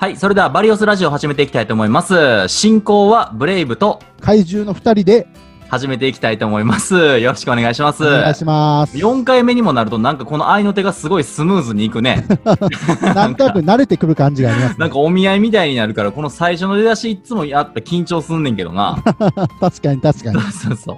はい、それではバリオスラジオを始めていきたいと思います。進行はブレイブと怪獣の二人で始めていきたいと思います。よろしくお願いします。お願いします。4回目にもなるとなんかこの愛の手がすごいスムーズにいくね。なんとなく慣れてくる感じがあります、ね。なんかお見合いみたいになるから、この最初の出だしいつもやっぱ緊張すんねんけどな。確かに確かに。そうそうそう。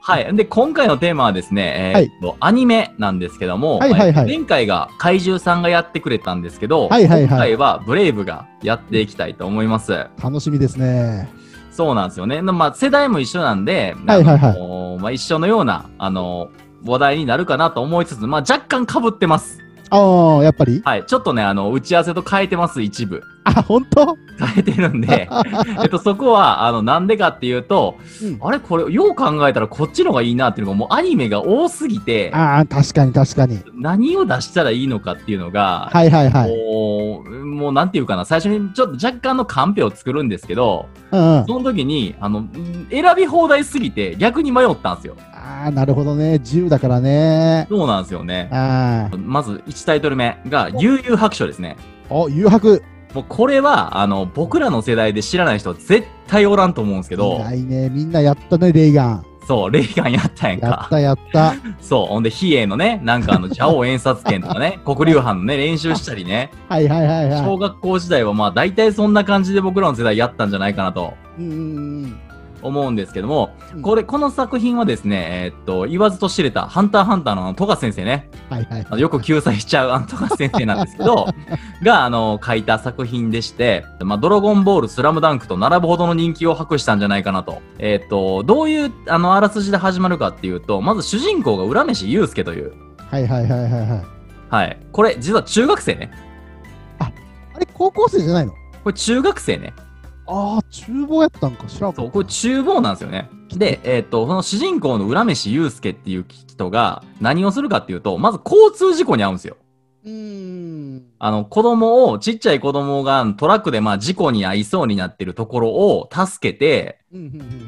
はい。で、今回のテーマはですね、えーはいアニメなんですけども、はいはいはいえー前回が怪獣さんがやってくれたんですけど、はいはいはい今回はブレイブがやっていきたいと思います。楽しみですね。そうなんですよね。まあ、世代も一緒なんで、はいはいはいまあ、一緒のような、あの話題になるかなと思いつつ、まあ、若干被ってます。ああ、やっぱり？はい。ちょっとね、あの、打ち合わせと変えてます、一部。あ、本当？変えてるんで、えっと、そこは、あの、なんでかっていうと、うんあれこれ、よう考えたらこっちの方がいいなっていうのが、もうアニメが多すぎて、ああ、確かに確かに。何を出したらいいのかっていうのが、はいはいはい。もう、もうなんていうかな、最初にちょっと若干のカンペを作るんですけど、うんうん。その時に、あの、選び放題すぎて逆に迷ったんですよ。ああ、なるほどね。自由だからね。そうなんですよね。ああ。まず1タイトル目が、悠々白書ですね。お、誘白。もうこれは、あの、僕らの世代で知らない人は絶対おらんと思うんですけいど、ないね。みんなやったね、レイガン。そう、レイガンやったやんか。やったやった。そう、ほんで、比叡のね、なんかあの、蛇王演殺剣とかね、黒竜藩のね、練習したりね、はいはいはいは小学校時代はまあ、大体そんな感じで僕らの世代やったんじゃないかなとい。うんうんうん思うんですけども、うん。これ、この作品はですね、えーっと、言わずと知れた、ハンターハンターの富樫先生ね、はいはい。あのよく救済しちゃうあの富樫先生なんですけど、が、あの、書いた作品でして、まあ、ドラゴンボール、スラムダンクと並ぶほどの人気を博したんじゃないかなと。えーっと、どういう、あの、あらすじで始まるかっていうと、まず主人公が浦飯祐介という、はいはいはいはいはい。はい。これ、実は中学生ね。あれ、高校生じゃないの？これ中学生ね。ああ、厨房やったんか。知らんかそう、これ厨房なんですよね。で、えーっと、その主人公の浦飯祐介っていう人が何をするかっていうと、まず交通事故に遭うんですよ。うーん。あの、子供を、ちっちゃい子供がトラックでまあ事故に遭いそうになってるところを助けて、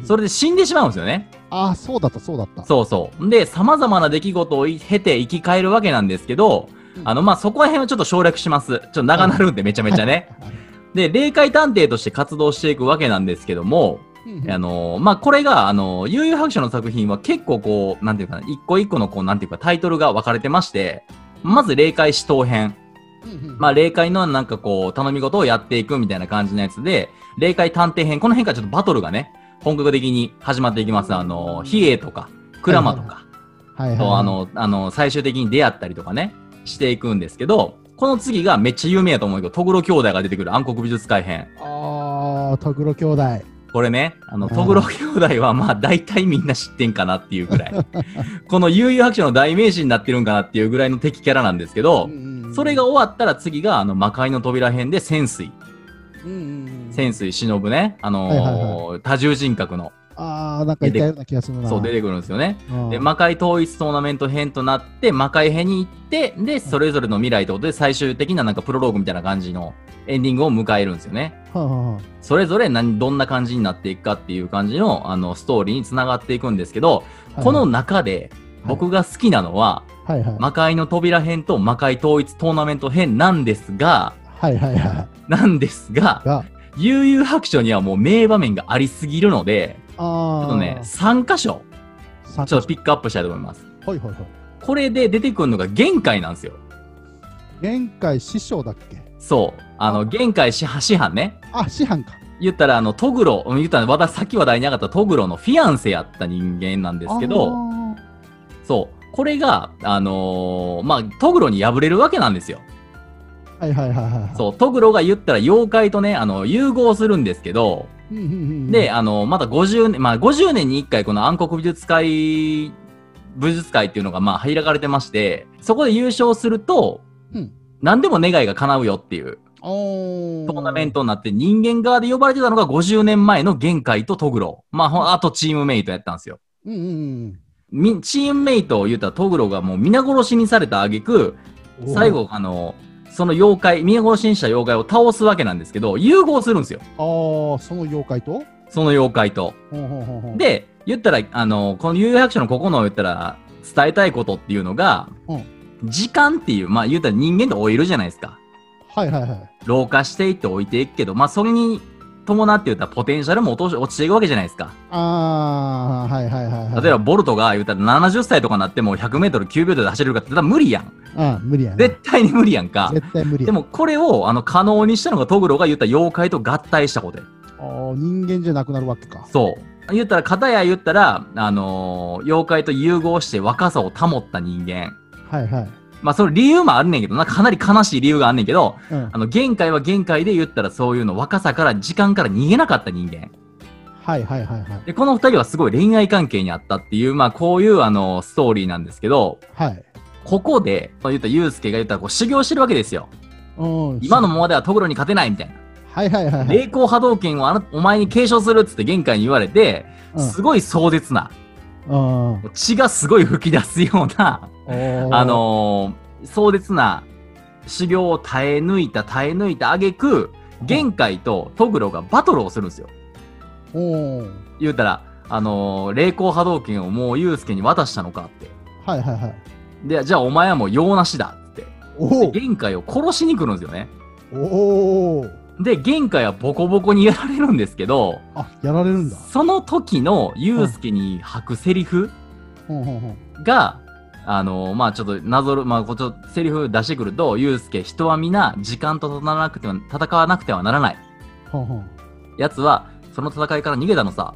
それで死んでしまうんですよね。ああ、そうだった、そうだった。そうそう。で、様々な出来事を経て生き返るわけなんですけど、うんあの、まあ、そこら辺はちょっと省略します。ちょっと長なるんでめちゃめちゃね。はい。で、霊界探偵として活動していくわけなんですけども、あのまあ、これが、あの、悠々白書の作品は結構こう、なんていうかな、一個一個のこう、なんていうかタイトルが分かれてまして、まず霊界使徒編。まあ、霊界のなんかこう、頼み事をやっていくみたいな感じのやつで、霊界探偵編、この辺からちょっとバトルがね、本格的に始まっていきます。あの、比叡とか、鞍馬とか、はいはいはい。と、あの、あの、最終的に出会ったりとかね、していくんですけど、この次がめっちゃ有名やと思うけど、トグロ兄弟が出てくる暗黒美術会編。ああ、トグロ兄弟。これね、あの、うんトグロ兄弟はまあ大体みんな知ってんかなっていうぐらい。この悠々白書の代名詞になってるんかなっていうぐらいの敵キャラなんですけど、それが終わったら次があの魔界の扉編で潜水。潜水忍ね、あのーはいはい多重人格の、ああ、なんかいたような気がするな。そう出てくるんですよね。うんで、魔界統一トーナメント編となって、魔界編に行って、で、それぞれの未来ってことで最終的ななんかプロローグみたいな感じのエンディングを迎えるんですよね。はあはあそれぞれ何、どんな感じになっていくかっていう感じの、あの、ストーリーにつながっていくんですけど、はいこの中で僕が好きなのは、はいはい。魔界の扉編と魔界統一トーナメント編なんですが、はいはいはなんですが、悠々白書にはもう名場面がありすぎるので、ちょっとね、3箇所、さちょっとピックアップしたいと思います。はいはいはい。これで出てくるのが限界なんですよ。限界師匠だっけ？そう。あの、限界師師範ね。あ、師範か。言ったら、あの、トグロ、言ったら、私、さっき話題に上がったトグロのフィアンセやった人間なんですけど、あそう。これが、あのーまあ、トグロに敗れるわけなんですよ。ーはいはいはいはい。そう。トグロが言ったら妖怪とね、あの、融合するんですけど。で、あの、まだ50年、まあ、50年に1回この暗黒美術会、武術会っていうのが、まあ、開かれてまして、そこで優勝すると、うん何でも願いが叶うよっていうおトーナメントになって、人間側で呼ばれてたのが50年前の限界とトグロ。まああとチームメイトやったんですよ。うんうんみチームメイトを言ったらトグロがもう皆殺しにされた挙句、うん。最後、あの、その妖怪、皆殺しにした妖怪を倒すわけなんですけど、融合するんですよ。ああ、その妖怪と？その妖怪と。ほうほうほうほう、で、言ったら、あの、この有白書のここの言ったら、伝えたいことっていうのが、うん時間っていう、まあ言ったら人間って老いるじゃないですか。はいはいはい。老化していって置いていくけど、まあそれに伴って言ったらポテンシャルも落とし落ちていくわけじゃないですか。ああ、はいはいはいはい。例えばボルトが言ったら70歳とかなっても100メートル9秒で走れるかって言ったら無理やん。あ無理やね。絶対に無理やんか。絶対無理。でもこれをあの可能にしたのがトグロが言った妖怪と合体したことやあー人間じゃなくなるわけか。そう。言ったら、片や言ったら、あのー妖怪と融合して若さを保った人間。はいはい。まあ、その理由もあるねんけどな、かなり悲しい理由があんねんけど、うんあの、限界は限界で言ったらそういうの若さから時間から逃げなかった人間。はいはいはいはい。で、この二人はすごい恋愛関係にあったっていう、まあ、こういうあの、ストーリーなんですけど、はい。ここで、まあ言ったら、ユウスケが言ったらこう修行してるわけですよ。うん今のままではトグロに勝てないみたいな。はいはいはいはい。霊光波動拳をあなお前に継承するっつって限界に言われて、うんすごい壮絶な、うん血がすごい吹き出すような、あのー壮絶な修行を耐え抜いた耐え抜いた挙句、玄海とトグロがバトルをするんですよ。言うたら、あのー霊光波動拳をもうユウスケに渡したのかって。はいはいはい。で、じゃあお前はもう用なしだって。玄海を殺しに来るんですよね。おおーで、玄海はボコボコにやられるんですけど、あ、やられるんだ。その時のユウスケに吐くセリフが、あのまあちょっとなぞる、まあこっとセリフ出してくると、ユウスケ、人は皆時間と戦わなくては、戦わなくてはならない。ほんほん奴は、その戦いから逃げたのさ。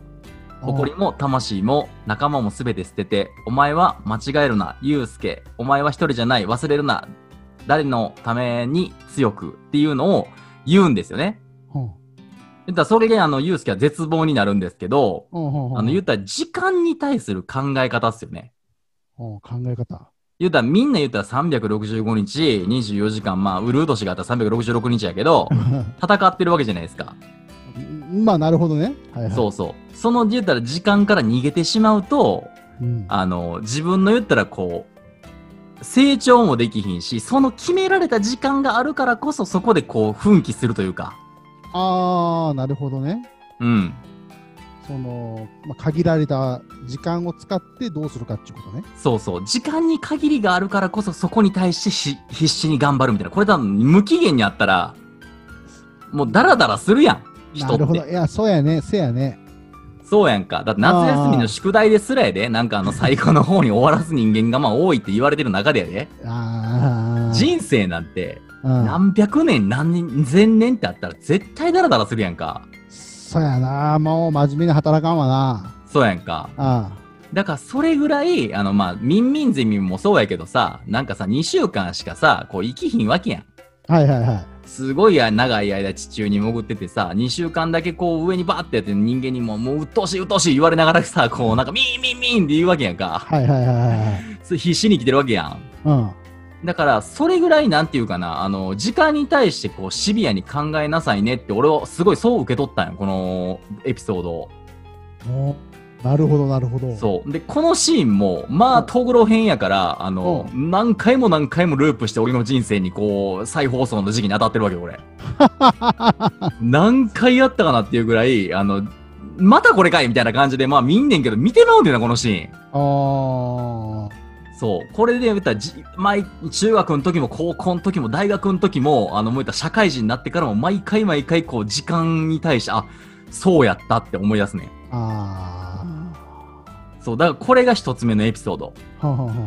誇りも魂も仲間もすべて捨てて、お前は間違えるな、ユウスケ。お前は一人じゃない、忘れるな。誰のために強くっていうのを言うんですよね。ほん言ったらそれであの、ユウスケは絶望になるんですけど、あの、言ったら時間に対する考え方っすよね。考え方。言ったらみんな言ったら365日、24時間、まあ、ウルー年があったら366日やけど、戦ってるわけじゃないですか。まあ、なるほどね。はいはい。そうそう。その言ったら時間から逃げてしまうと、うん。あの、自分の言ったらこう、成長もできひんし、その決められた時間があるからこそ、そこでこう、奮起するというか、ああ、なるほどね。うん。その、まあ、限られた時間を使ってどうするかっていうことね。そうそう。時間に限りがあるからこそ、そこに対してし必死に頑張るみたいな。これ多分無期限にあったら、もうダラダラするやん。人なるほど。いや、そうやね。せやね。そうやんか。だって夏休みの宿題ですらやで、なんかあの最後の方に終わらす人間がまあ多いって言われてる中でやで。ああ。人生なんてうん。何百年何年千年ってあったら絶対ダラダラするやんか。そうやな。もう真面目に働かんわな。そうやんか。あだからそれぐらい、あのまあ、ミンミンゼミもそうやけどさ、なんかさ、2週間しかさ、こう生きひんわけやん。あ。はいはいはい。すごい長い間地中に潜っててさ、2週間だけこう上にバーってやって人間にももう鬱陶しい鬱陶しい言われながらさ、こうなんかミンミンミンって言うわけやんか。はいはいはいはいはい。それ必死に生きてるわけやん。うん。だから、それぐらいなんていうかな、あの、時間に対してこうシビアに考えなさいねって俺はすごいそう受け取ったんよ、このエピソードを。おなるほどなるほど。そう。で、このシーンも、まあ、トグロ編やから、あの、何回も何回もループして俺の人生にこう、再放送の時期に当たってるわけよ、俺。何回やったかなっていうぐらい、あの、またこれかいみたいな感じで、まあ見んねんけど、見てまうんだよな、このシーン。ああ。そう。これで言ったらじ、毎、中学の時も高校の時も大学の時も、あの、もうたら社会人になってからも、毎回毎回、こう、時間に対して、あ、そうやったって思い出すねん。あそう。だからこれが一つ目のエピソード。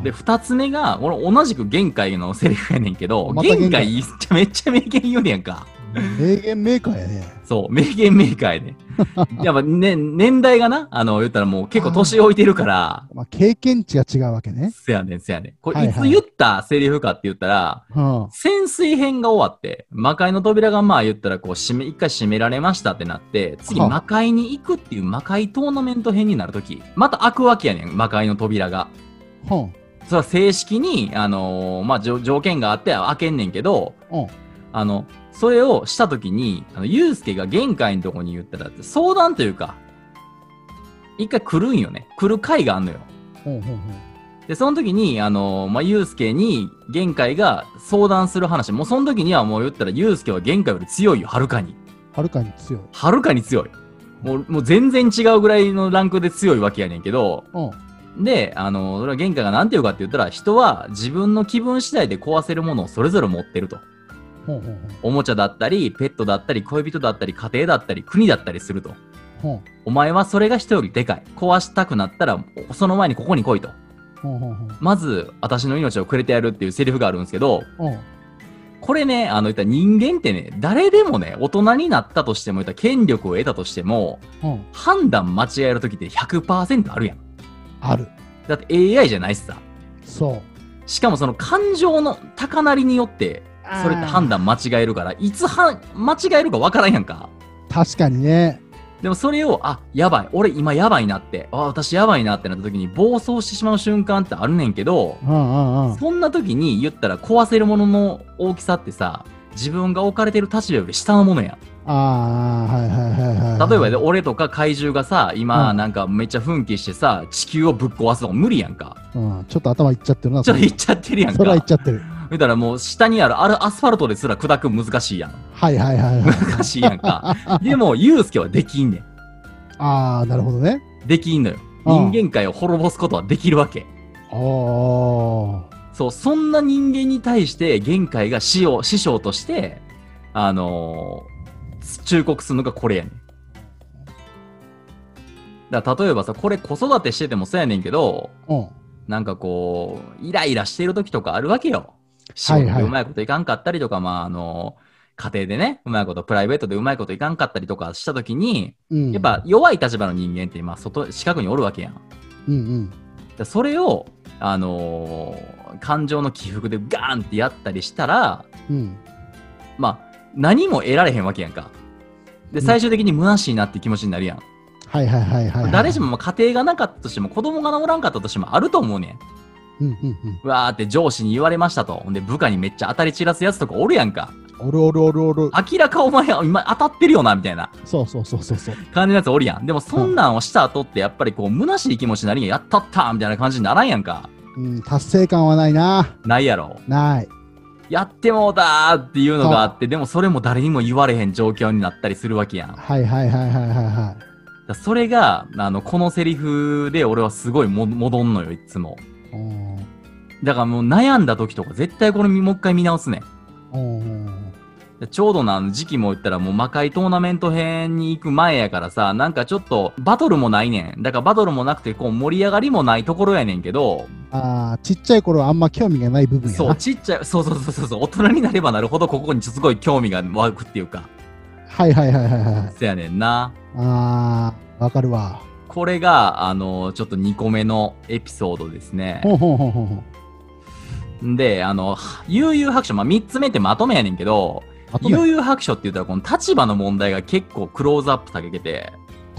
で、二つ目が、俺同じく玄海のセリフやねんけど、玄玄海海めっちゃ名言言うねやんか。名言メーカーやね。そう、名言メーカーやね。やっぱね、年代がな、あの、言ったらもう結構年老いてるから、まあ、経験値が違うわけね。せやねん、せやねん。これ、はいはいいつ言ったセリフかって言ったら、うん。潜水編が終わって、魔界の扉がまあ言ったらこう閉め、一回閉められましたってなって、次はあ魔界に行くっていう魔界トーナメント編になるとき、また開くわけやねん、魔界の扉が。ほん。それは正式に、あのーまあ、条条件があって開けんねんけど、うん。あの、それをしたときに、あの、ゆうすけが玄関のとこに言ったら、相談というか、一回来るんよね。来る会があんのよ。で、その時に、あの、まあ、ゆうすけに玄海が相談する話、もうその時にはもう言ったら、ゆうすけは玄海より強いよ、はるかに。はるかに強い。はるかに強い。もう、もう全然違うぐらいのランクで強いわけやねんけど、うん。で、あの、それは玄海が何て言うかって言ったら、人は自分の気分次第で壊せるものをそれぞれ持ってると。ほうほうおもちゃだったり、ペットだったり、恋人だったり、家庭だったり、国だったりすると。ほうお前はそれが人よりでかい。壊したくなったら、その前にここに来いと。ほうほうほうまず、私の命をくれてやるっていうセリフがあるんですけど、ほうこれね、あの、言ったら人間ってね、誰でもね、大人になったとしても、言ったら権力を得たとしても、ほう判断間違えるときって100%あるやん。ある。だって AI じゃないしさ。そう。しかもその感情の高鳴りによって、それって判断間違えるから、いつは間違えるかわからんやんか。確かにね。でもそれを、あ、やばい。俺今やばいなって。あ、私やばいなってなった時に暴走してしまう瞬間ってあるねんけど、うんうんうん。そんな時に言ったら壊せるものの大きさってさ、自分が置かれてる立場より下のものやん。ああ、はいはいはいはい。例えばで、俺とか怪獣がさ、今うんなんかめっちゃ奮起してさ、地球をぶっ壊すとか無理やんか。うん、ちょっと頭いっちゃってるな。ちょっと言っちゃってるやんそれは言っか。ちゃってる。見たらもう下にあるあるアスファルトですら砕く難しいやん。はいはいはいはい。難しいやんか。でも、ユうスケはできんねん。ああ、なるほどね。できんのよ。うん人間界を滅ぼすことはできるわけ。ああ。そう、そんな人間に対して、限界が師匠師匠として、あのー忠告するのがこれやねん。だ例えばさ、これ子育てしててもそうやねんけど、うん。なんかこう、イライラしてる時とかあるわけよ。仕はいはい事でうまいこといかんかったりとか、まあ、あの家庭でね、うまいこと、プライベートでうまいこといかんかったりとかした時に、うん。やっ、ぱ弱い立場の人間って、まあ、外、近くにおるわけやん。うんうん。それを、あのー感情の起伏でガーンってやったりしたら、うん。まあ、何も得られへんわけやんか。で、うん最終的に虚しいなって気持ちになるやん。はいはいはいはいはい。誰しもまあ家庭がなかったとしても、子供がおらんかったとしてもあると思うねん。うんうんうん。うわーって上司に言われましたと。ほんで、部下にめっちゃ当たり散らすやつとかおるやんか。おるおるおるおる。明らかお前今当たってるよな、みたいなそうそうそうそうそう。感じのやつおるやん。でも、そんなんをした後って、やっぱりこう、虚しい気持ちになるんや。やったったみたいな感じにならんやんか。うん、達成感はないな。ないやろ。ない。やってもうたーっていうのがあって、でもそれも誰にも言われへん状況になったりするわけやん。はいはいはいはいはいはらそれが、あの、このセリフで俺はすごいも戻んのよ、いつも。だからもう悩んだ時とか絶対これもう一回見直すねちょうどな時期も言ったらもう魔界トーナメント編に行く前やからさ、なんかちょっとバトルもないねん。だからバトルもなくてこう盛り上がりもないところやねんけど、ああ、ちっちゃい頃はあんま興味がない部分やな。そう、ちっちゃい、そうそうそうそうそう、大人になればなるほどここにすごい興味が湧くっていうか、はいはいはいはいはい。そやねんな。ああ、わかるわ。これが、あの、ちょっと2個目のエピソードですね。ほんほんほんほんほん。で、あの、悠々白書、まあ、3つ目ってまとめやねんけど、悠々白書って言ったらこの立場の問題が結構クローズアップされてて、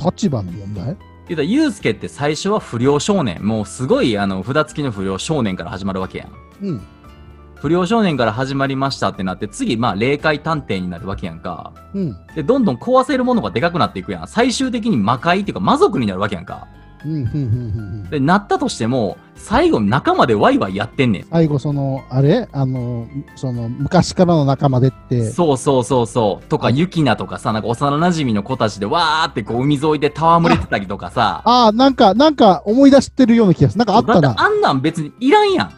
立場の問題？言ったら、ユうスケって最初は不良少年。もうすごい、あの、札付きの不良少年から始まるわけやん。うん。不良少年から始まりましたってなって、次、まあ、霊界探偵になるわけやんか。うん。で、どんどん壊せるものがでかくなっていくやん。最終的に魔界っていうか魔族になるわけやんか。うん、うん、うん、うん。で、なったとしても、最後仲間でワイワイやってんねん。最後、その、あれ？あの、その、昔からの仲間でって、そうそうそうそう。とか、ユキナとかさ、なんか幼馴染の子たちでわーってこう海沿いで戯れてたりとかさ。ああ、なんか、なんか思い出してるような気がする。なんかあったな。あんなん別にいらんやん。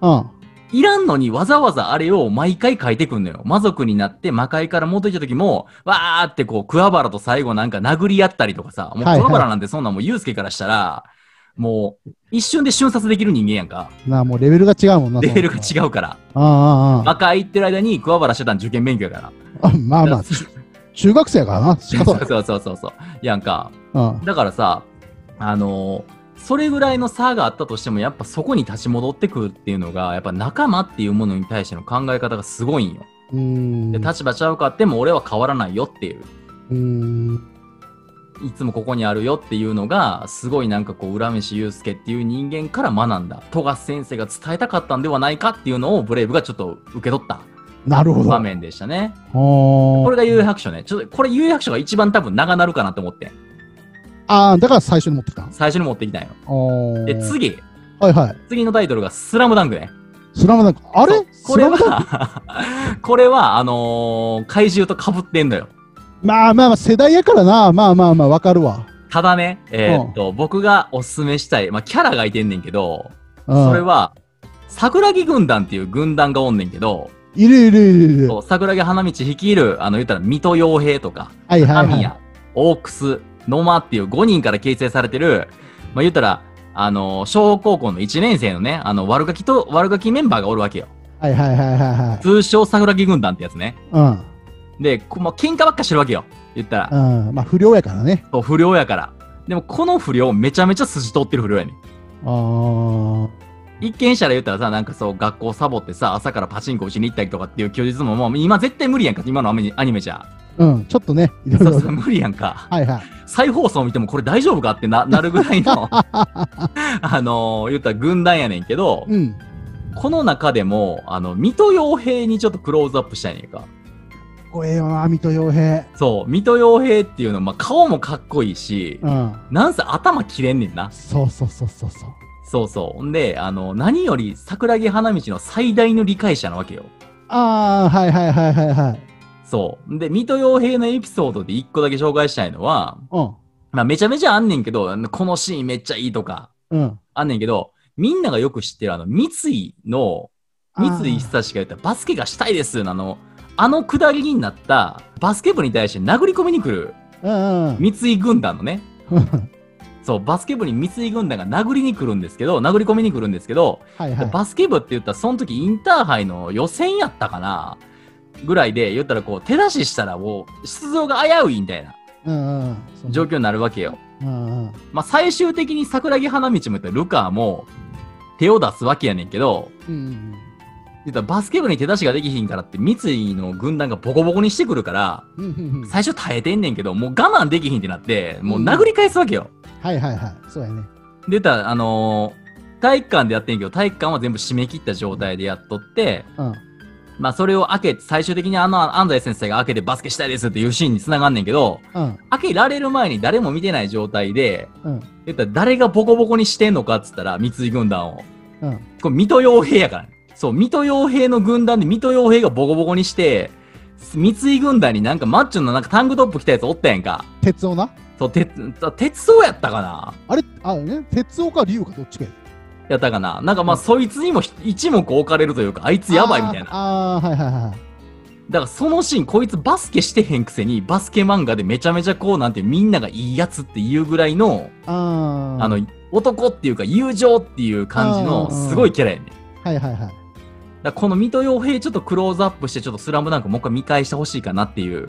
うん。いらんのにわざわざあれを毎回書いてくんのよ。魔族になって魔界から戻ってきた時も、わーってこう、桑原と最後なんか殴り合ったりとかさ、もう桑原なんてそんなんもうユうスケからしたら、もう一瞬で瞬殺できる人間やんか。なあ、もうレベルが違うもんな。レベルがう。違うから。ああ、あ魔界行ってる間に桑原してたん受験勉強やから。あ、あ。まあまあ、中中学生やからな。そうそうそうそうそう。やんか。うん。だからさ、あのーそれぐらいの差があったとしても、やっぱそこに立ち戻ってくるっていうのが、やっぱ仲間っていうものに対しての考え方がすごいんよ。うーん。で、立場ちゃうかっても俺は変わらないよっていう。うーん。いつもここにあるよっていうのが、すごいなんかこう、浦飯祐介っていう人間から学んだ。富樫先生が伝えたかったんではないかっていうのをブレイブがちょっと受け取ったなるほど。場面でしたね。これが有白書ね。ちょっと、これ有白書が一番多分長なるかなと思って。ああ、だから最初に持ってきた？ん最初に持ってきたんよ。で、次。はいはい。次のタイトルがスラムダンクね。スラムダンク。あれ？これは、これは、あのー怪獣と被ってんのよ。まあまあまあ、世代やからな。まあまあまあ、わかるわ。ただね、えーっと、僕がおすすめしたい、まあ、キャラがいてんねんけど、うんそれは、桜木軍団っていう軍団がおんねんけど、いるいるいるいる。桜木花道率いる、あの、言ったら、水戸洋平とか、はいはいはい。神谷、オークス、野間っていう5人から形成されてる、まあ、言ったら、あの、小高校の1年生のね、あの、悪ガキと、悪ガキメンバーがおるわけよ。はいはいはいはいはい。通称桜木軍団ってやつね。うん。で、こまあ、喧嘩ばっかしてるわけよ。言ったら。うん。まあ、不良やからね。そう不良やから。でも、この不良、めちゃめちゃ筋通ってる不良やねん。あー。一見したら言ったらさ、なんかそう、学校サボってさ、朝からパチンコ打ちに行ったりとかっていう休日も、もう今絶対無理やんか、今のアニメアニメじゃ。うん。ちょっとね、いろいろ。無理やんか。はいはい。再放送見てもこれ大丈夫かってな なるぐらいの、あのー言ったら軍団やねんけど、うん。この中でも、あの、水戸洋平にちょっとクローズアップしたいねんか。怖えよな、水戸洋平。そう、水戸洋平っていうのは、まあ、顔もかっこいいし、うん。なんせ頭切れんねんな。そうそうそうそうそう。そうそう。ほんで、あの、何より桜木花道の最大の理解者なわけよ。ああ、はいはいはいはいはい。そう。で、水戸洋平のエピソードで一個だけ紹介したいのは、うん。まあ、めちゃめちゃあんねんけど、このシーンめっちゃいいとか、うん。あんねんけど、みんながよく知ってるあの、三井の、三井久志が言ったバスケがしたいですのあの、あのくだりになったバスケ部に対して殴り込みに来る。三井軍団のね、そう、バスケ部に三井軍団が殴りに来るんですけど、殴り込みに来るんですけど、はいはい。バスケ部って言ったら、その時インターハイの予選やったかなぐらいで、言ったらこう、手出ししたらもう、出場が危ういみたいな状況になるわけよ。まあ、最終的に桜木花道も言ったらルカーも手を出すわけやねんけど、うんうん言ったらバスケ部に手出しができひんからって三井の軍団がボコボコにしてくるから、うんうんうん。最初耐えてんねんけど、もう我慢できひんってなって、もう殴り返すわけよ。はいはいはい。そうやね。で、言ったら、あのー体育館でやってんけど、体育館は全部締め切った状態でやっとって、うん。まあそれを開けて、最終的にあの安西先生が開けてバスケしたいですっていうシーンに繋がんねんけど、うん。開けられる前に誰も見てない状態で、うん。言ったら誰がボコボコにしてんのかっつったら、三井軍団を。うん。これ水戸洋平やからね。そう、水戸洋平の軍団で水戸洋平がボコボコにして、三井軍団になんかマッチョのなんかタンクトップ着たやつおったやんか。鉄夫な？そう、鉄、鉄夫やったかなあれ、あれね、鉄夫か龍かどっちかややったかななんかまあ、そいつにもひ一目置かれるというか、あいつやばいみたいな。あーあー、はいはいはい。だからそのシーン、こいつバスケしてへんくせに、バスケ漫画でめちゃめちゃこう、なんてみんながいいやつっていうぐらいの、あの、男っていうか友情っていう感じの、すごいキャラやねはいはいはい。らこの水戸洋平ちょっとクローズアップして、ちょっとスラムダンクもう一回見返してほしいかなっていう、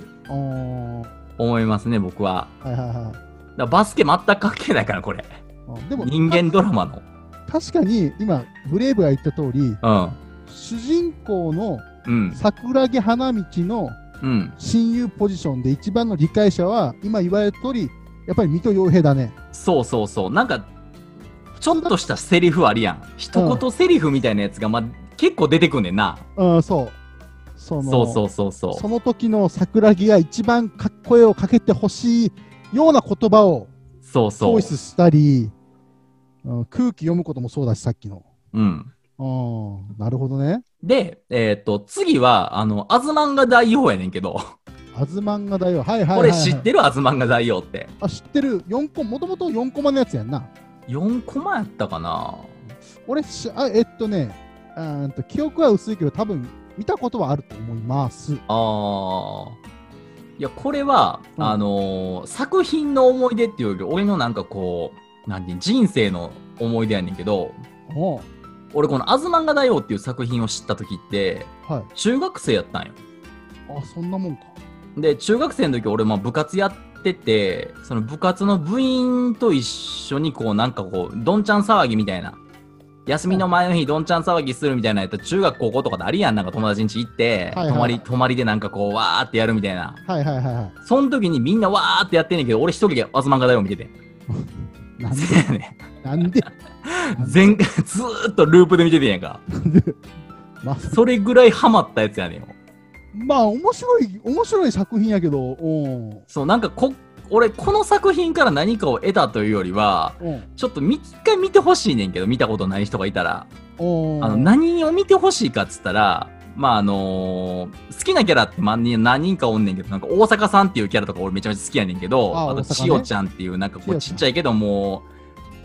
思いますね、僕は。はいはいはい。だバスケ全く関係ないから、これ。うんでも、人間ドラマの。確かに今、ブレイブが言った通り、うん。主人公のうん。桜木花道のうん。親友ポジションで一番の理解者は、今言われた通り、やっぱり水戸洋平だね。そうそうそう。なんか、ちょっとしたセリフあるやん。一言セリフみたいなやつが、まあ、結構出てくんねんな。うん、そう。そのそうそうそうそう。その時の桜木が一番かっ声をかけてほしいような言葉をそうそうチョイ。スしたり、うん空気読むこともそうだし、さっきの。うん。うん、なるほどね。で、えっ、と、次は、あの、アズマンガ大王やねんけど、アズマンガだよ。はいはいはい、はい。これ知ってる？アズマンガ大王って。あ、知ってる。4コもともと4コマのやつやんな。4コマやったかな？俺しあ、えっとね、あーんと記憶は薄いけど、多分見たことはあると思います。あー。いや、これは、うんあのー作品の思い出っていうより、俺のなんかこう、なんて人生の思い出やねんけど、俺このアズマンガ大王っていう作品を知った時って、はい。中学生やったんよ。あ、そんなもんか。で、中学生の時俺まあ部活やってて、その部活の部員と一緒にこうなんかこう、どんちゃん騒ぎみたいな。休みの前の日どんちゃん騒ぎするみたいなやったら中学高校とかでありやん。なんか友達ん家行って、はいはい泊まり、泊まりでなんかこうわーってやるみたいな。はいはいはいはい。その時にみんなわーってやってんねんけど、俺一人でアズマンガ大王見てて。なんで？せやねなんで？ん全、ずーっとループで見ててんやんか。まあ、それぐらいハマったやつやねんよ。まあ、面白い、面白い作品やけど、おそう、なんかこ、俺この作品から何かを得たというよりは、ちょっとみ一回見てほしいねんけど、見たことない人がいたら。おあの、何を見てほしいかっつったら、まああのー好きなキャラってまあに何人かおんねんけど、なんか大阪さんっていうキャラとか俺めちゃめちゃ好きやねんけど、あとあ大阪ね千代ちゃんっていうなんかこうちっちゃいけどもう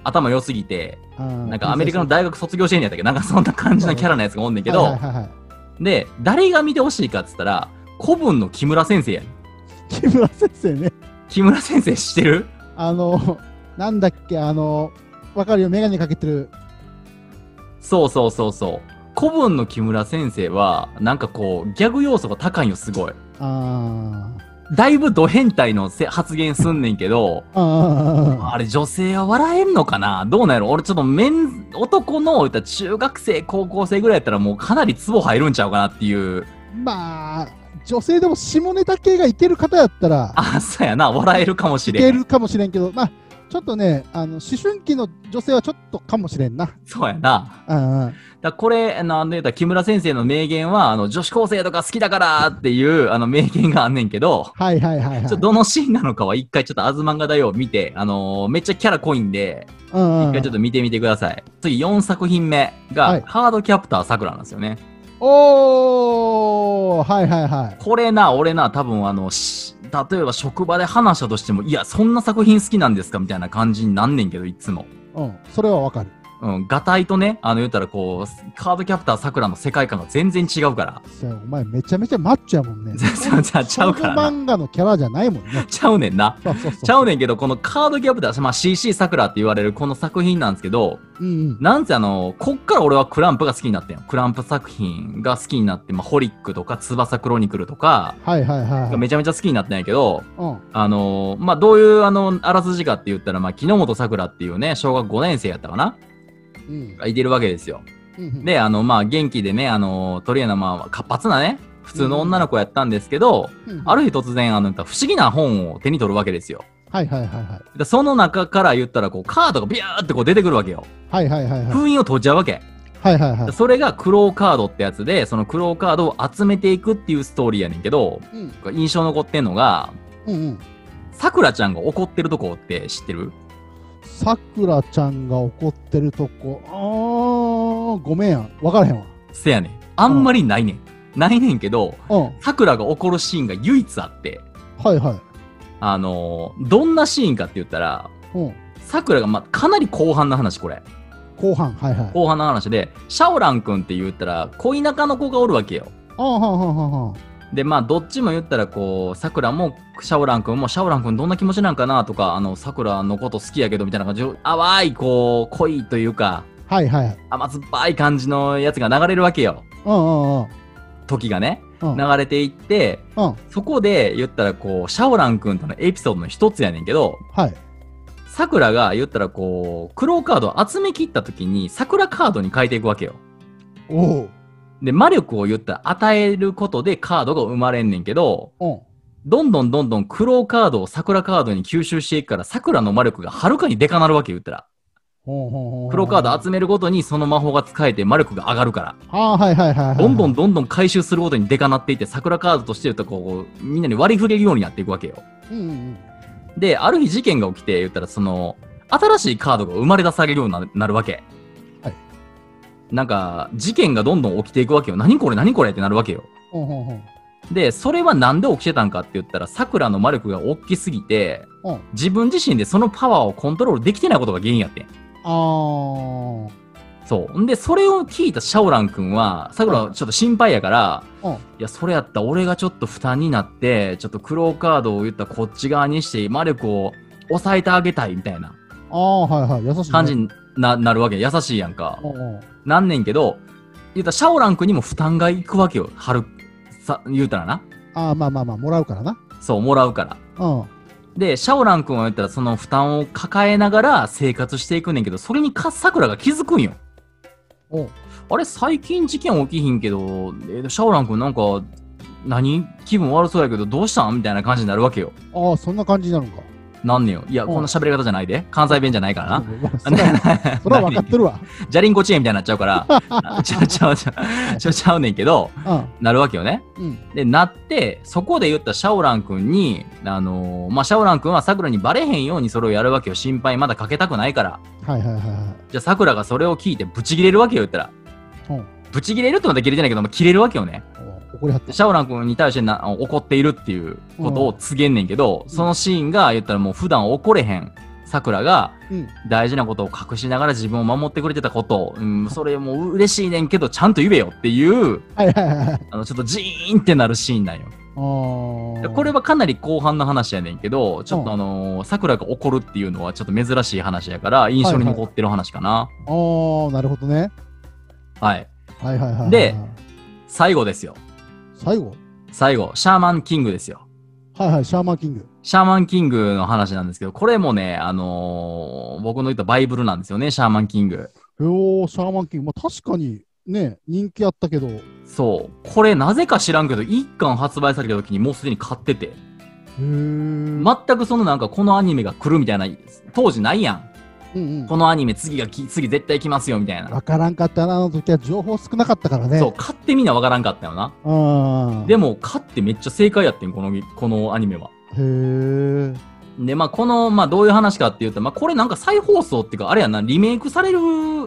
頭良すぎて、ななんかアメリカの大学卒業してんねやったっけ？なんかそんな感じのキャラのやつがおんねんけど、で、誰が見てほしいかっつったら、古文の木村先生やねん。木村先生ね。木村先生知ってる？あの、なんだっけ、あの、わかるよ、メガネかけてる。そうそうそうそう。古文の木村先生は、なんかこう、ギャグ要素が高いんよ、すごい。あだいぶド変態のせ発言すんねんけど、ーあれ女性は笑えんのかな？どうなんやろ？俺ちょっと面、男の言ったら中学生、高校生ぐらいやったらもうかなりツボ入るんちゃうかなっていう。まあ、女性でも下ネタ系がいける方やったら、あ、そうやな。笑えるかもしいれん。けるかもしれんけど、まあ、ちょっとね、あの思春期の女性はちょっとかもしれんな。そうやな。うんうんだこれ、あの、あの言うたら木村先生の名言は、あの、女子高生とか好きだからっていう、あの、名言があんねんけど、はいはいはいはい。ちょっとどのシーンなのかは一回ちょっとアズマンガ大を見て、あのーめっちゃキャラ濃いんで、うんうん一回ちょっと見てみてください。次4作品目が、はいハードキャプターさくらなんですよね。おー、はいはいはい。これな、俺な、多分あの、し例えば職場で話したとしても、いや、そんな作品好きなんですか？みたいな感じになんねんけど、いつも。うん、それはわかる。うん、ガタイとね、あの、言ったらこう、カードキャプターさくらの世界観が全然違うから。お前めちゃめちゃマッチョやもんね。ちゃうからな。漫画のキャラじゃないもんね。ちゃうねんな。そうそうそう。ちゃうねんけど、このカードキャプター、まあ、CC さくらって言われるこの作品なんですけど、うんうん。なんせあの、こっから俺はクランプが好きになったよ。クランプ作品が好きになって、まあ、ホリックとか翼クロニクルとか、はいはいはいはい。めちゃめちゃ好きになったんやけど、うん。あのまあ、どういうあの、あらすじかって言ったら、まあ、木本さくらっていうね、小学5年生やったかなうんがいてるわけですよ。うん。で、あの、まあ、元気でね、あの、とりあえずまあ、活発なね、普通の女の子やったんですけど、うん、ある日突然、あの、不思議な本を手に取るわけですよ。はいはいはいはい。でその中から言ったら、こう、カードがビューってこう出てくるわけよ。はいはいはいはい。封印を解いちゃうわけ。はいはいはい。それがクローカードってやつで、そのクローカードを集めていくっていうストーリーやねんけど、うん印象残ってんのが、うんうん。さくらちゃんが怒ってるとこって知ってる？さくらちゃんが怒ってるとこ、あー、ごめんや。わからへんわ。せやねん。あんまりないねん。ないねんけど、うん。さくらが怒るシーンが唯一あって、はいはい。あのーどんなシーンかって言ったら、うん。さくらが、まあ、かなり後半の話、これ。後半、はいはい。後半の話で、シャオラン君って言ったら、恋仲の子がおるわけよ。あーはんはんはんはん。で、まあ、どっちも言ったら、こう、さくらも、シャオラン君も、シャオラン君どんな気持ちなんかなとか、あの、さくらのこと好きやけど、みたいな感じで、淡い、こう、恋というか、はいはい。甘酸っぱい感じのやつが流れるわけよ。うんうんうん。時がね、うん流れていって、うん。そこで言ったら、こう、シャオラン君とのエピソードの一つやねんけど、はい。さくらが言ったら、こう、クローカードを集め切った時に、さくらカードに変えていくわけよ。おお。で、魔力を言ったら与えることでカードが生まれんねんけど、うん。どんどんどんどんクローカードを桜カードに吸収していくから、桜の魔力がはるかにデカなるわけ言ったら。ほうほうほうほうクローカード集めるごとにその魔法が使えて魔力が上がるから。あーはいはいはいはい。どんどんどんどん回収するごとにデカなっていって、桜カードとして言うとこう、みんなに割り振れるようになっていくわけよ。うんうんうん。で、ある日事件が起きて言ったら、その、新しいカードが生まれ出されるようにななるわけ。はい。なんか、事件がどんどん起きていくわけよ。何これ何これってなるわけよ。で、それはなんで起きてたんかって言ったら、桜の魔力が大きすぎて、うん。自分自身でそのパワーをコントロールできてないことが原因やってん。あー。そう。んで、それを聞いたシャオラン君は、桜はちょっと心配やから、うん。いや、それやったら俺がちょっと負担になって、ちょっとクローカードを言ったらこっち側にして魔力を抑えてあげたいみたいなあーはいはい。優しい、ね。感じにななるわけ。優しいやんか。なんねんけど、言ったらシャオラン君にも負担がいくわけよ。春、さ、言うたらな。あーまあまあまあ、もらうからな。そう、もらうから。うん。で、シャオラン君は言ったらその負担を抱えながら生活していくねんけど、それにか、桜が気づくんよ。あれ、最近事件起きひんけど、えーシャオラン君なんか、何？気分悪そうやけど、どうしたん？みたいな感じになるわけよ。ああ、そんな感じになるんか。なんねよ。いや、うんこんな喋り方じゃないで。関西弁じゃないからな。それはそれは分かってるわ。じゃりんこチェーンみたいになっちゃうから、ちゃうちゃうちゃう、ちゃうちゃうねんけど、うん。なるわけよね。うん。で、なって、そこで言ったシャオラン君に、あのーまあ、シャオラン君は桜にバレへんようにそれをやるわけよ。心配まだかけたくないから。はいはいはいはい。じゃあ桜がそれを聞いてブチギレるわけよ、言ったら。うんブチギレるってまだ切れてないけど、まあ、切れるわけよね。お怒りはったで。シャオラン君に対してな怒っているっていうことを告げんねんけど、そのシーンが言ったらもう普段怒れへん桜がうん。大事なことを隠しながら自分を守ってくれてたこと、うん、それも嬉しいねんけど、ちゃんと言えよっていう、はいはいはいはい。あの、ちょっとジーンってなるシーンなんよ。これはかなり後半の話やねんけど、ちょっとうんあのー桜が怒るっていうのはちょっと珍しい話やから、印象に残ってる話かな。あー、なるほどね。はい。はいはいはいはい。で、最後ですよ。最後？最後、シャーマンキングですよ。はいはい、シャーマンキング。シャーマンキングの話なんですけど、これもね、あのー僕の言ったバイブルなんですよね、シャーマンキング。おー、シャーマンキング。まあ確かにね、人気あったけど。へそう。これなぜか知らんけど、一巻発売された時にもうすでに買ってて、ー。全くそのなんかこのアニメが来るみたいな、当時ないやん。うんうん。このアニメ次がき、次絶対来ますよみたいな。わからんかったな、あの時は情報少なかったからね。そう、買ってみなわからんかったよな。うん。でも、買ってめっちゃ正解やってん、この、このアニメは。へー。で、まあ、この、まあ、どういう話かっていうと、まあ、これなんか再放送っていうか、あれやな、リメイクされる、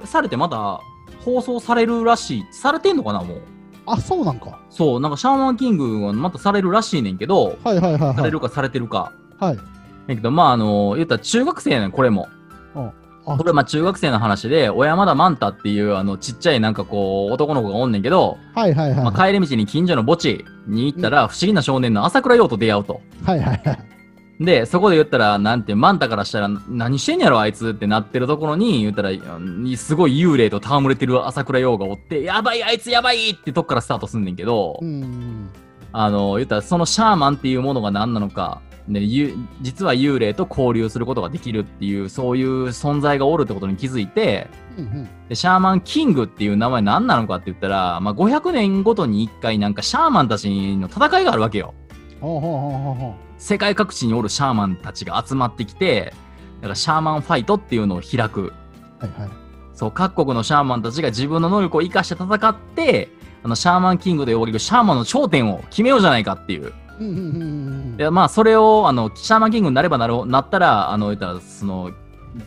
されてまた放送されるらしい。されてんのかな、もう。あ、そうなんか。そう、なんかシャーマンキングはまたされるらしいねんけど、はいはいはいはい。されるかされてるか。はい。だけど、まあ、あの、言ったら中学生やねん、これも。あこれ、まあ、中学生の話で、小山田マンタっていう、あの、ちっちゃいなんかこう、男の子がおんねんけど、はいはいはい。まあ、帰り道に近所の墓地に行ったら、不思議な少年の朝倉陽と出会うと。はいはいはい。で、そこで言ったら、なんて、マンタからしたら、何してんやろ、あいつってなってるところに、言ったら、うんすごい幽霊と戯れてる朝倉陽がおって、やばい、あいつやばいってとこからスタートすんねんけど、うん。あの、言ったら、そのシャーマンっていうものが何なのか、実は幽霊と交流することができるっていう、そういう存在がおるってことに気づいて、うんうん。でシャーマンキングっていう名前何なのかって言ったら、まあ、500年ごとに1回なんかシャーマンたちの戦いがあるわけよ。ほうほうほうほうほ世界各地におるシャーマンたちが集まってきて、だからシャーマンファイトっていうのを開く。う。はいはい。そう、各国のシャーマンたちが自分の能力を生かして戦って、あの、シャーマンキングと呼ばれるシャーマンの頂点を決めようじゃないかっていう。うんうんうんうん。で、まあ、それを、あの、シャーマンキングになればなる、なったら、あの、言ったら、その、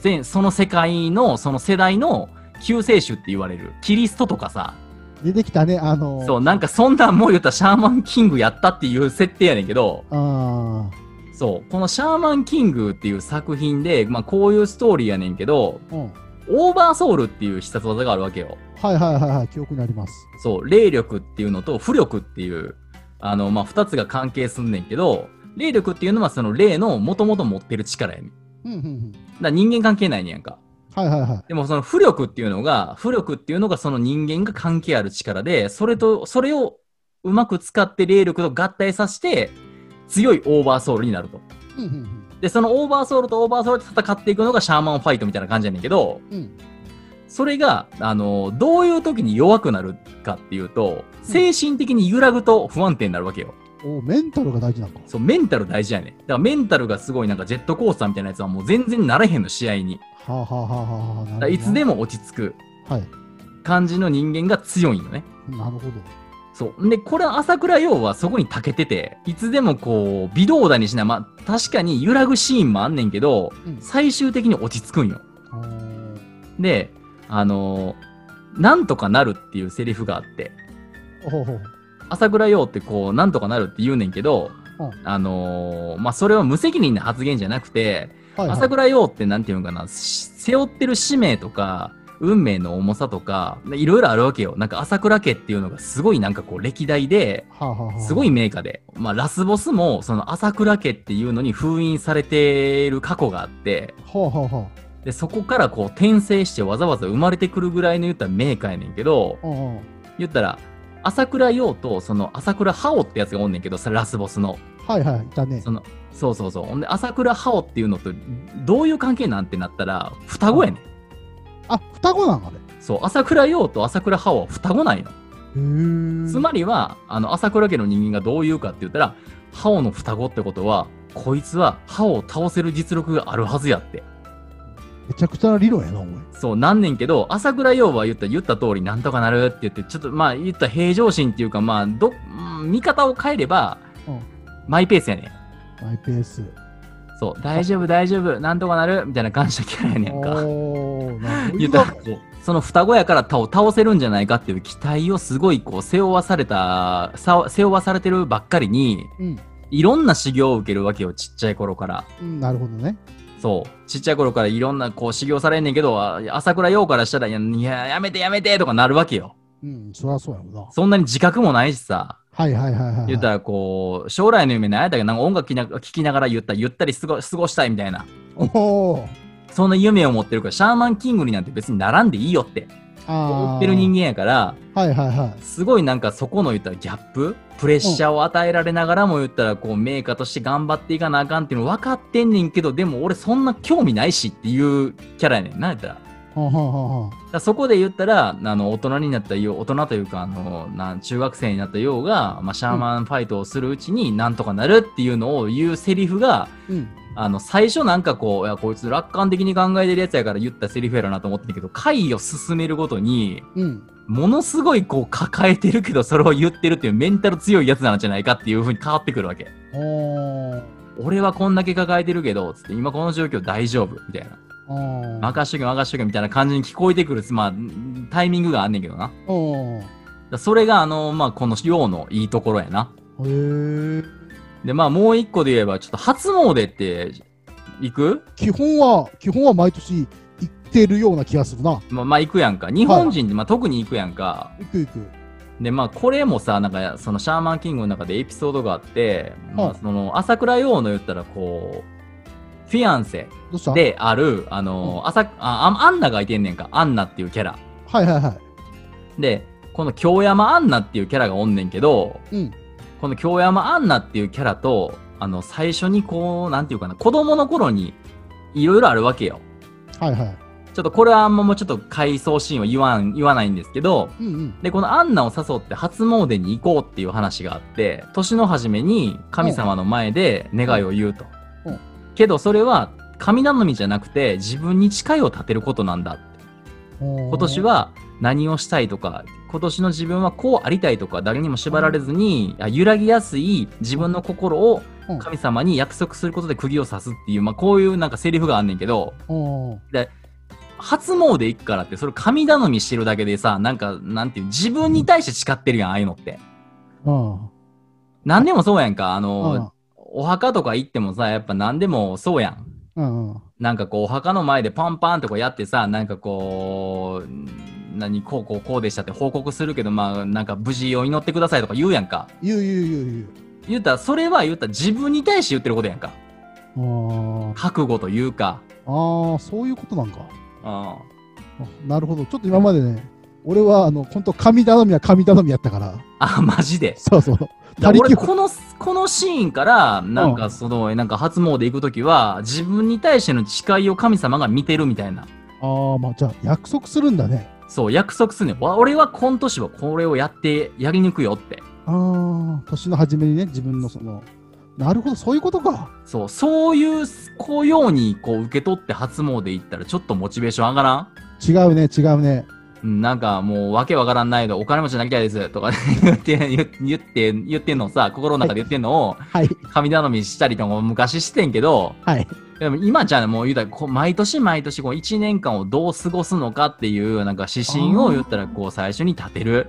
全、その世界の、その世代の救世主って言われる。キリストとかさ、出てきたね、あのー、そう、なんかそんなんもう言ったらシャーマンキングやったっていう設定やねんけど、あそう、このシャーマンキングっていう作品で、まあこういうストーリーやねんけど、あ。うん。オーバーソウルっていう必殺技があるわけよ。はいはいはいはい。記憶にあります。そう、霊力っていうのと浮力っていう、あの、まあ二つが関係すんねんけど、霊力っていうのはその霊の元々持ってる力やねん。うんうんうん。ら人間関係ないねやんか。はいはいはい。でもその浮力っていうのが、浮力っていうのがその人間が関係ある力で、それと、それをうまく使って霊力と合体させて、強いオーバーソウルになると。うんうんで、そのオーバーソウルとオーバーソウルで戦っていくのがシャーマンファイトみたいな感じやねんけど、うん。うん。それが、あの、どういう時に弱くなるかっていうと、精神的に揺らぐと不安定になるわけよ。おメンタルが大事なんか。そう、メンタル大事やねん。だからメンタルがすごいなんかジェットコースターみたいなやつはもう全然なれへんの、試合に。はあはあはあはだからいつでも落ち着くはい。感じの人間が強いんよね。なるほど。そう。で、これ朝倉陽はそこに長けてて、いつでもこう、微動だにしない。まあ、確かに揺らぐシーンもあんねんけど、うん最終的に落ち着くんよ。で、あのーなんとかなるっていうセリフがあって。朝倉陽ってこう、なんとかなるって言うねんけど、うん。あのーまあ、それは無責任な発言じゃなくて、はいはい。朝倉陽ってなんていうのかな、し背負ってる使命とか、運命の重さとか、いろいろあるわけよ。なんか朝倉家っていうのがすごいなんかこう歴代で、すごい名家で、まあ、ラスボスもその朝倉家っていうのに封印されている過去があって、はあはあはでそこからこう転生してわざわざ生まれてくるぐらいの言ったら名家やねんけど、言ったら、朝倉陽とその朝倉ハオってやつがおんねんけど、ラスボスの。はいはい。いたね。そのそうそうそう。ほんで、朝倉ハオっていうのとどういう関係なんてなったら、双子やねん。あ、双子なんあれ。そう、朝倉陽と朝倉ハオは双子なんよ。つまりは、あの、朝倉家の人間がどう言うかって言ったら、ハオの双子ってことは、こいつはハオを倒せる実力があるはずやって。めちゃくちゃな理論やな、お前。そう、なんねんけど、朝倉陽は言った、言った通りなんとかなるって言って、ちょっとまあ言った平常心っていうか、まあ、ど、うん見方を変えれば、うんマイペースやねん。マイペース。そう、大丈夫大丈夫、なんとかなるみたいな感じのキャラやねんか。おー、なるほど。言ったらその双子やから倒倒せるんじゃないかっていう期待をすごいこう背負わされたさ背負わされてるばっかりにうん。いろんな修行を受けるわけよちっちゃい頃からうん、なるほどね。そう。ちっちゃい頃からいろんなこう修行されんねんけど、あ朝倉陽からしたら、いや、いややめてやめてとかなるわけよ。うん、そりゃそうやもんな。そんなに自覚もないしさ。はいはいはいはい。言ったらこう、将来の夢何やったっけなんか音楽聴きな聞きながら言ったら、ゆったり過ご過ごしたいみたいな。おお。そんな夢を持ってるから、シャーマンキングになんて別に並んでいいよってあ思ってる人間やから、間。はいはいはい。すごいなんかそこの言ったらギャッププレッシャーを与えられながらも言ったらこうメーカーとして頑張っていかなあかんっていうの分かってんねんけどでも俺そんな興味ないしっていうキャラやねんな言ったら。だそこで言ったらあの大人になったよう大人というかあのなん中学生になったようが、まあ、シャーマンファイトをするうちになんとかなるっていうのを言うセリフがうん。あの最初なんかこういやこいつ楽観的に考えてるやつやから言ったセリフやろなと思ってんけど回を進めるごとにうん。ものすごいこう抱えてるけどそれを言ってるっていうメンタル強いやつなんじゃないかっていう風に変わってくるわけ。俺はこんだけ抱えてるけど、つって今この状況大丈夫？みたいな。任しとけ任しとけみたいな感じに聞こえてくる、まあ、タイミングがあんねんけどな。それがあの、まあこの陽のいいところやな。へえ。で、まあもう一個で言えば、ちょっと初詣って行く？基本は、基本は毎年行ってるような気がするな。まあ、まあ行くやんか。日本人って、まあ特に行くやんか。行く行く。でまあこれもさなんかそのシャーマンキングの中でエピソードがあって、まあ、はいその朝倉陽の言ったらこうフィアンセであるあの、朝ああアンナがいてんねんかアンナっていうキャラはいはいはい。でこの京山アンナっていうキャラがおんねんけどうん。この京山アンナっていうキャラとあの最初にこうなんていうかな子供の頃にいろいろあるわけよはいはい。ちょっとこれはあんまもうちょっと回想シーンは言わん言わないんですけどうんうん。で、このアンナを誘って初詣に行こうっていう話があって、年の初めに神様の前で願いを言うとうんうん。けどそれは神頼みじゃなくて自分に誓いを立てることなんだって。今今年、は何をしたいとか、今年の自分はこうありたいとか、誰にも縛られずに、あ揺らぎやすい自分の心をうん神様に約束することで釘を刺すっていう、まあこういうなんかセリフがあんねんけど、おー初詣行くからってそれ神頼みしてるだけでさ、なんか、なんていう、自分に対して誓ってるやん、ああいうのって。うん。何でもそうやんか。あうの、んお墓とか行ってもさ、やっぱ何でもそうやん。うんうん。なんかこう、お墓の前でパンパンとかやってさ、なんかこう、何、こうこうこうでしたって報告するけど、まあ、なんか無事を祈ってくださいとか言うやんか。言う言う言う言う。言ったら、それは言ったら自分に対して言ってることやんか。あー覚悟というか。あー、そういうことなんか。うん。あなるほど。ちょっと今までね、俺は、あの、本当神頼みは神頼みやったから。あ、マジで。そうそう。俺このこのシーンからなんうんかその、なんか初詣行く時は自分に対しての誓いを神様が見てるみたいなああ、まあじゃあ約束するんだね。そう約束すんね俺は今年はこれをやってやり抜くよってああ、年の初めにね、自分のその、なるほど、そういうことか。そうそういうこうようにこう受け取って初詣行ったらちょっとモチベーション上がらん？違うね、違うね。うんなんかもうわけわからんないのお金持ちになりたいですとか 言って言言って言ってんのをさ心の中で言ってんのをはい、神頼みしたりとかも昔してんけどはい。でも今じゃあもう言うたらこう毎年毎年こう1年間をどう過ごすのかっていうなんか指針を言ったらこう最初に立てる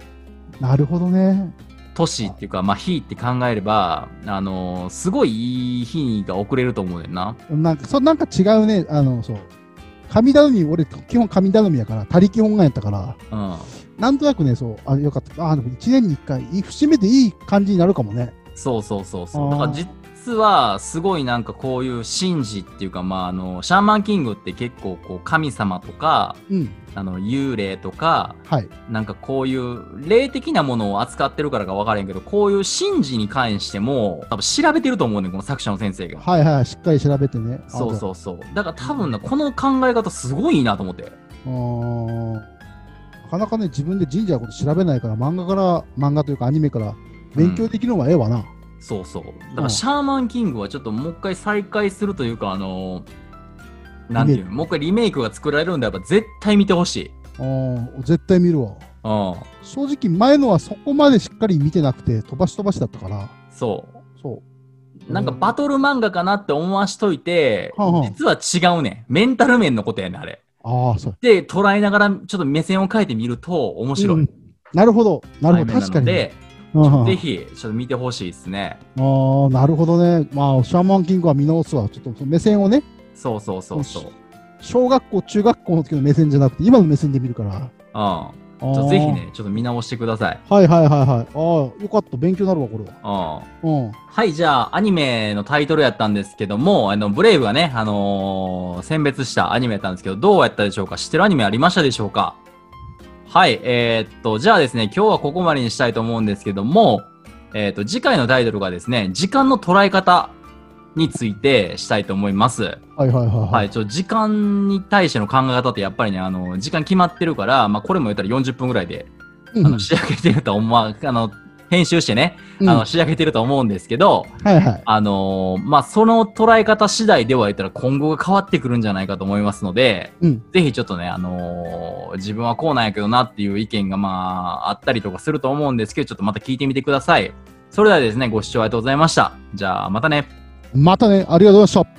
なるほどね。年っていうかまあ日って考えればあのーすごいいい日が遅れると思うねんな。なんか、そう、なんか違うね。あの、そう。神頼み、俺、基本神頼みやから、他力本願やったから、うん。なんとなくね、そう、あ、よかった。あ、でも1年に1回、節目でいい感じになるかもね。そうそうそうそう。だから実はすごいなんかこういう神事っていうかまああのシャーマンキングって結構こう神様とかうん。あの幽霊とかはい。なんかこういう霊的なものを扱ってるからか分からへんけどこういう神事に関しても多分調べてると思うねんこの作者の先生が。はいはい、しっかり調べてね。あそうそうそう。だから多分なこの考え方すごいいいなと思って。なかなかね、自分で神社のこと調べないから、漫画から、漫画というかアニメから勉強できるのはええわな。そうそう。だからシャーマンキングはちょっともう一回再開するというかあのなんていうのもう一回リメイクが作られるんであれば絶対見てほしい。あー絶対見るわ。うん。正直、前のはそこまでしっかり見てなくて、飛ばし飛ばしだったから、そう。そう。なんかバトル漫画かなって思わしといて、はあはあ実は違うねん。メンタル面のことやねん、あれ。ああ、そう。で、捉えながらちょっと目線を変えてみると面白い。うんなるほど。なるほど。確かに。で、うんぜひ、ちょっと見てほしいですね。ああ、なるほどね。まあ、シャーマンキングは見直すわ。ちょっと目線をね、そうそうそうそう。小学校、中学校の時の目線じゃなくて、今の目線で見るから。うん。あちょっとぜひね、ちょっと見直してください。ー。はいはいはいはい。ああ、よかった。勉強になるわ、これは。うん。うん。はい、じゃあ、アニメのタイトルやったんですけども、あの、ブレイブがね、あのー選別したアニメやったんですけど、どうやったでしょうか？知ってるアニメありましたでしょうか？はい、えーっと、じゃあですね、今日はここまでにしたいと思うんですけども、えーっと、次回のタイトルがですね、時間の捉え方についてしたいと思います。はいはいはい。は、はいちょ、時間に対しての考え方ってやっぱりね、あの、時間決まってるから、まあ、これも言ったら40分ぐらいで、うんあの、仕上げてると思わ、あの、編集してね、うんあの、仕上げてると思うんですけど、はいはい。あのーまあ、その捉え方次第では言ったら今後が変わってくるんじゃないかと思いますので、うんぜひちょっとね、あのー自分はこうなんやけどなっていう意見がまあ、あったりとかすると思うんですけど、ちょっとまた聞いてみてください。それではですね、ご視聴ありがとうございました。じゃあ、またね。またね、ありがとうございました。